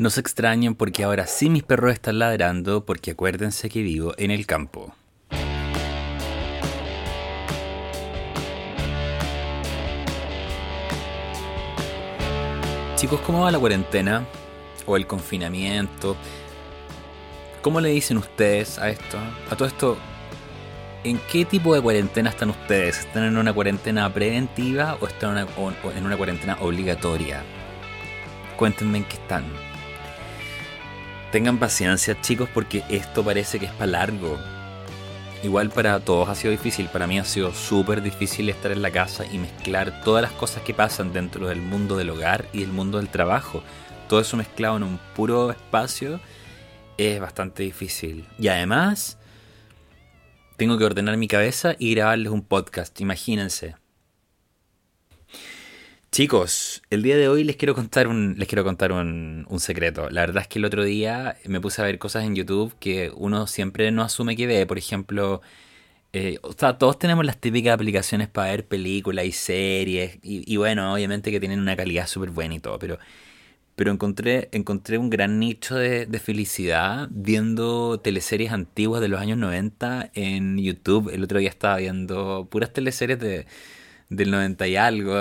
No se extrañen porque ahora sí mis perros están ladrando porque acuérdense que vivo en el campo. Chicos, ¿cómo va la cuarentena? ¿O el confinamiento? ¿Cómo le dicen ustedes a esto? A todo esto, ¿en qué tipo de cuarentena están ustedes? ¿Están en una cuarentena preventiva o están en una, en una cuarentena obligatoria? Cuéntenme en qué están. Tengan paciencia chicos porque esto parece que es para largo. Igual para todos ha sido difícil, para mí ha sido súper difícil estar en la casa y mezclar todas las cosas que pasan dentro del mundo del hogar y el mundo del trabajo. Todo eso mezclado en un puro espacio es bastante difícil. Y además, tengo que ordenar mi cabeza y grabarles un podcast, imagínense. Chicos, el día de hoy les quiero contar un, les quiero contar un, secreto. La verdad es que el otro día me puse a ver cosas en YouTube que uno siempre no asume que ve. Por ejemplo, eh, o sea, todos tenemos las típicas aplicaciones para ver películas y series. Y, bueno, obviamente que tienen una calidad súper buena y todo. Pero, pero encontré, encontré un gran nicho de, de felicidad viendo teleseries antiguas de los años 90 en YouTube. El otro día estaba viendo puras teleseries de del 90 y algo,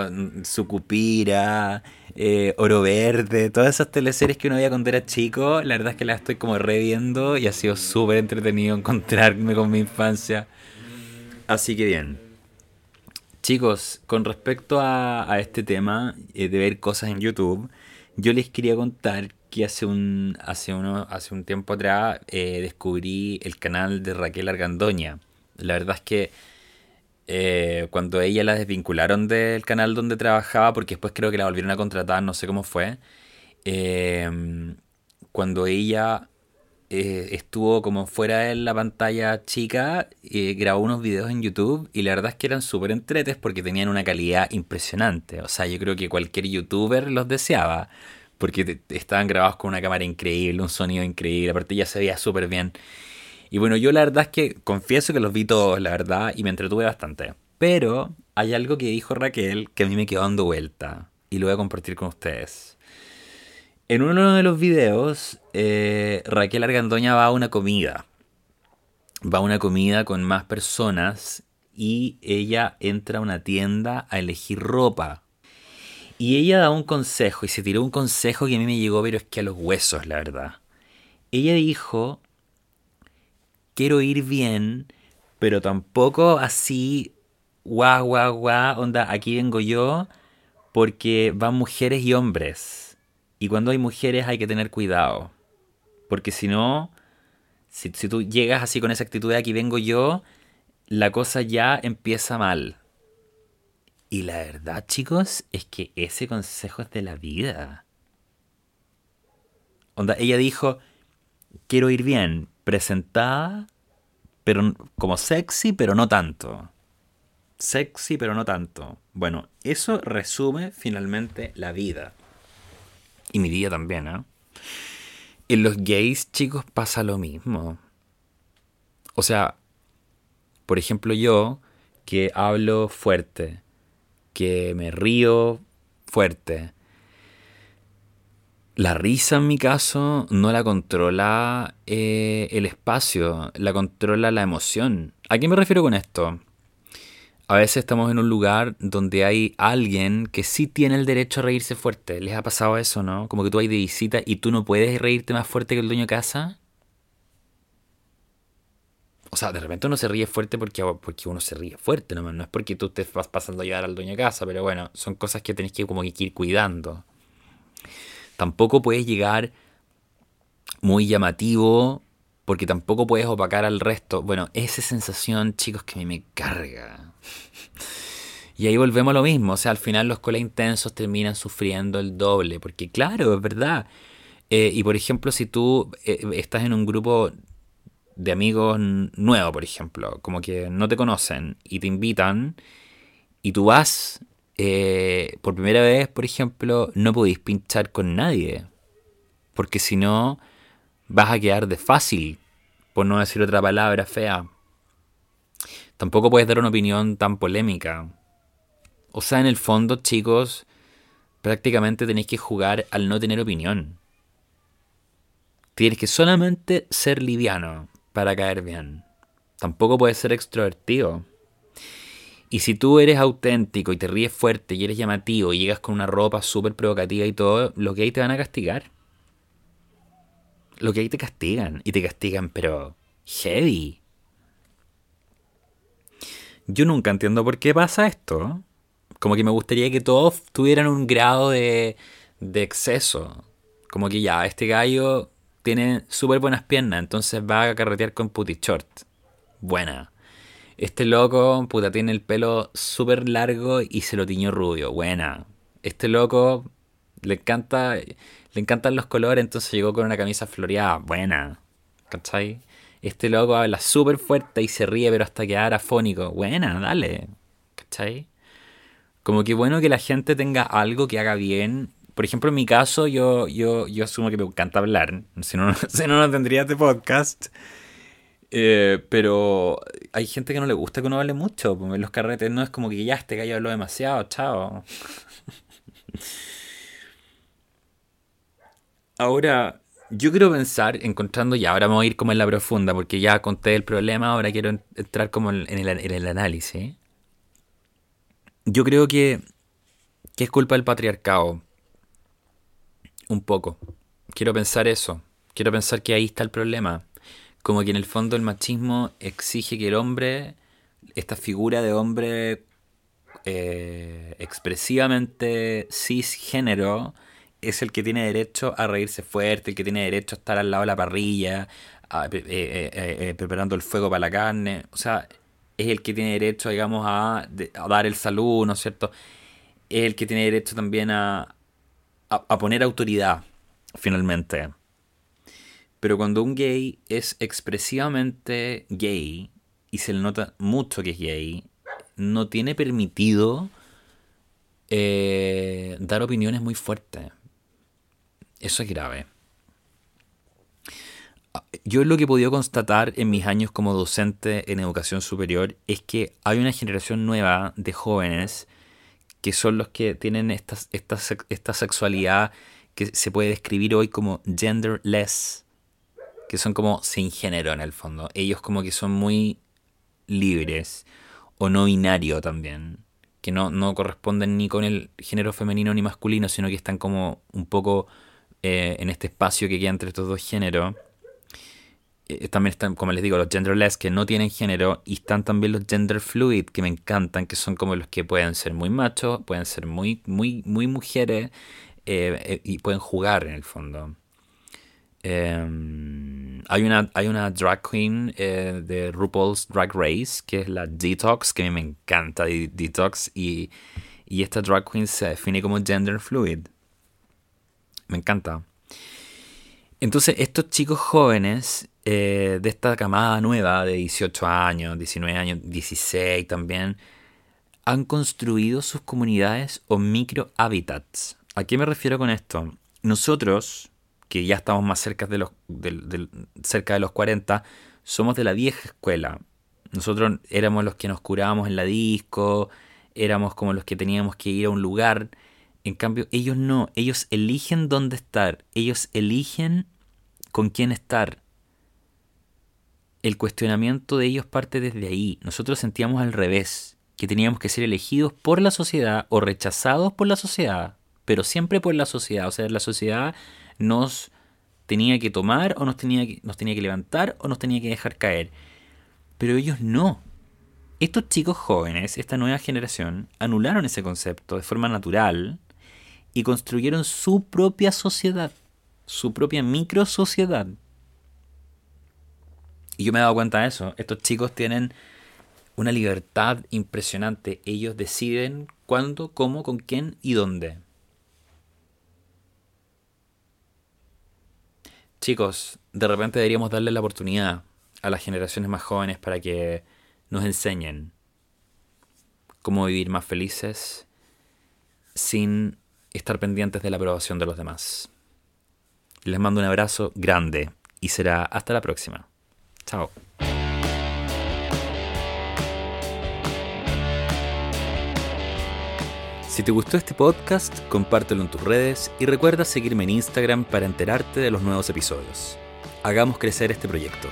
Sucupira, eh, Oro Verde, todas esas teleseries que uno veía cuando era chico, la verdad es que las estoy como reviendo y ha sido súper entretenido encontrarme con mi infancia. Así que bien. Chicos, con respecto a, este tema eh, de ver cosas en YouTube, yo les quería contar que hace un, hace uno, hace un tiempo atrás eh, descubrí el canal de Raquel Argandoña. La verdad es que eh, cuando ella la desvincularon del canal donde trabajaba, porque después creo que la volvieron a contratar, no sé cómo fue, em, cuando ella eh, estuvo como fuera de la pantalla chica, eh, grabó unos videos en YouTube y la verdad es que eran súper entretes porque tenían una calidad impresionante. O sea, yo creo que cualquier youtuber los deseaba porque estaban grabados con una cámara increíble, un sonido increíble, aparte ya se veía súper bien. Y bueno, yo la verdad es que confieso que los vi todos, la verdad, y me entretuve bastante. Pero hay algo que dijo Raquel que a mí me quedó dando vuelta y lo voy a compartir con ustedes. En uno de los videos, eh, Raquel Argandoña va a una comida. Va a una comida con más personas y ella entra a una tienda a elegir ropa. Y ella da un consejo y se tiró un consejo que a mí me llegó, pero es que a los huesos, la verdad. Ella dijo quiero ir bien, pero tampoco así, guau, guau, guau, onda, aquí vengo yo, porque van mujeres y hombres. Y cuando hay mujeres hay que tener cuidado. Porque si no, si, si tú llegas así con esa actitud de aquí vengo yo, la cosa ya empieza mal. Y la verdad, chicos, es que ese consejo es de la vida. Onda, ella dijo, quiero ir bien, presentada, pero como sexy, pero no tanto. Sexy, pero no tanto. Bueno, eso resume finalmente la vida. Y mi vida también, ¿eh? En los gays, chicos, pasa lo mismo. O sea, por ejemplo, yo que hablo fuerte, que me río fuerte, la risa en mi caso no la controla eh, el espacio, la controla la emoción. ¿A qué me refiero con esto? A veces estamos en un lugar donde hay alguien que sí tiene el derecho a reírse fuerte. ¿Les ha pasado eso, no? Como que tú hay de visita y tú no puedes reírte más fuerte que el dueño de casa. O sea, de repente uno se ríe fuerte porque, porque uno se ríe fuerte, no, no es porque tú te vas pasando a llevar al dueño de casa, pero bueno, son cosas que tenés que como que ir cuidando. Tampoco puedes llegar muy llamativo porque tampoco puedes opacar al resto. Bueno, esa sensación, chicos, que a mí me carga. Y ahí volvemos a lo mismo, o sea, al final los cola intensos terminan sufriendo el doble, porque claro, es verdad. Eh, y por ejemplo, si tú eh, estás en un grupo de amigos nuevos, por ejemplo, como que no te conocen y te invitan y tú vas eh, por primera vez, por ejemplo, no podéis pinchar con nadie. Porque si no, vas a quedar de fácil, por no decir otra palabra fea. Tampoco puedes dar una opinión tan polémica. O sea, en el fondo, chicos, prácticamente tenéis que jugar al no tener opinión. Tienes que solamente ser liviano para caer bien. Tampoco puedes ser extrovertido. Y si tú eres auténtico y te ríes fuerte y eres llamativo y llegas con una ropa súper provocativa y todo, lo que hay te van a castigar. Lo que hay te castigan. Y te castigan, pero heavy. Yo nunca entiendo por qué pasa esto. Como que me gustaría que todos tuvieran un grado de, de exceso. Como que ya, este gallo tiene súper buenas piernas, entonces va a carretear con putty short. Buena. Este loco, puta, tiene el pelo súper largo y se lo tiñó rubio. Buena. Este loco le encanta, le encantan los colores, entonces llegó con una camisa floreada. Buena. ¿Cachai? Este loco habla súper fuerte y se ríe, pero hasta quedar afónico. Buena, dale. ¿Cachai? Como que bueno que la gente tenga algo que haga bien por ejemplo, en mi caso, yo, yo, yo asumo que me encanta hablar. Si no, si no, no tendría este podcast. Eh, pero hay gente que no le gusta que uno hable mucho. Pues en los carretes no es como que ya este gallo habló demasiado, chao. Ahora, yo quiero pensar, encontrando ya, ahora vamos a ir como en la profunda, porque ya conté el problema, ahora quiero entrar como en el, en el análisis. Yo creo que, que es culpa del patriarcado un poco. Quiero pensar eso. Quiero pensar que ahí está el problema. Como que en el fondo el machismo exige que el hombre, esta figura de hombre eh, expresivamente cisgénero, es el que tiene derecho a reírse fuerte, el que tiene derecho a estar al lado de la parrilla, eh, eh, preparando el fuego para la carne. O sea, es el que tiene derecho, digamos, a, a dar el saludo, ¿no es cierto? Es el que tiene derecho también a, a, poner autoridad, finalmente. Pero cuando un gay es expresivamente gay y se le nota mucho que es gay, no tiene permitido eh, dar opiniones muy fuertes. Eso es grave. Yo lo que he podido constatar en mis años como docente en educación superior es que hay una generación nueva de jóvenes que son los que tienen esta, esta, esta sexualidad que se puede describir hoy como genderless, que son como sin género en el fondo. Ellos como que son muy libres o no binario también, que no, no corresponden ni con el género femenino ni masculino, sino que están como un poco eh, en este espacio que queda entre estos dos géneros. Eh, también están, como les digo, los genderless que no tienen género y están también los gender fluid que me encantan, que son como los que pueden ser muy machos, pueden ser muy, muy, muy mujeres eh, y pueden jugar en el fondo. Em, hay, una, hay una drag queen de RuPaul's Drag Race que es la Detox, que a mí me encanta Detox y, y esta drag queen se define como gender fluid. Me encanta. Entonces, estos chicos jóvenes eh, de esta camada nueva de 18 años, 19 años, 16 también, han construido sus comunidades o micro hábitats. ¿A qué me refiero con esto? Nosotros, que ya estamos más cerca de los, cerca de los 40, somos de la vieja escuela. Nosotros éramos los que nos curábamos en la disco, éramos como los que teníamos que ir a un lugar. En cambio, ellos no, ellos eligen dónde estar, ellos eligen con quién estar el cuestionamiento de ellos parte desde ahí. Nosotros sentíamos al revés, que teníamos que ser elegidos por la sociedad o rechazados por la sociedad, pero siempre por la sociedad. O sea, la sociedad nos tenía que tomar o nos tenía que, nos tenía que levantar o nos tenía que dejar caer. Pero ellos no. Estos chicos jóvenes, esta nueva generación, anularon ese concepto de forma natural y construyeron su propia sociedad, su propia micro sociedad y yo me he dado cuenta de eso. Estos chicos tienen una libertad impresionante. Ellos deciden cuándo, cómo, con quién y dónde. Chicos, de repente deberíamos darle la oportunidad a las generaciones más jóvenes para que nos enseñen cómo vivir más felices sin estar pendientes de la aprobación de los demás. Les mando un abrazo grande y será hasta la próxima. Chao. Si te gustó este podcast, compártelo en tus redes y recuerda seguirme en Instagram para enterarte de los nuevos episodios. Hagamos crecer este proyecto.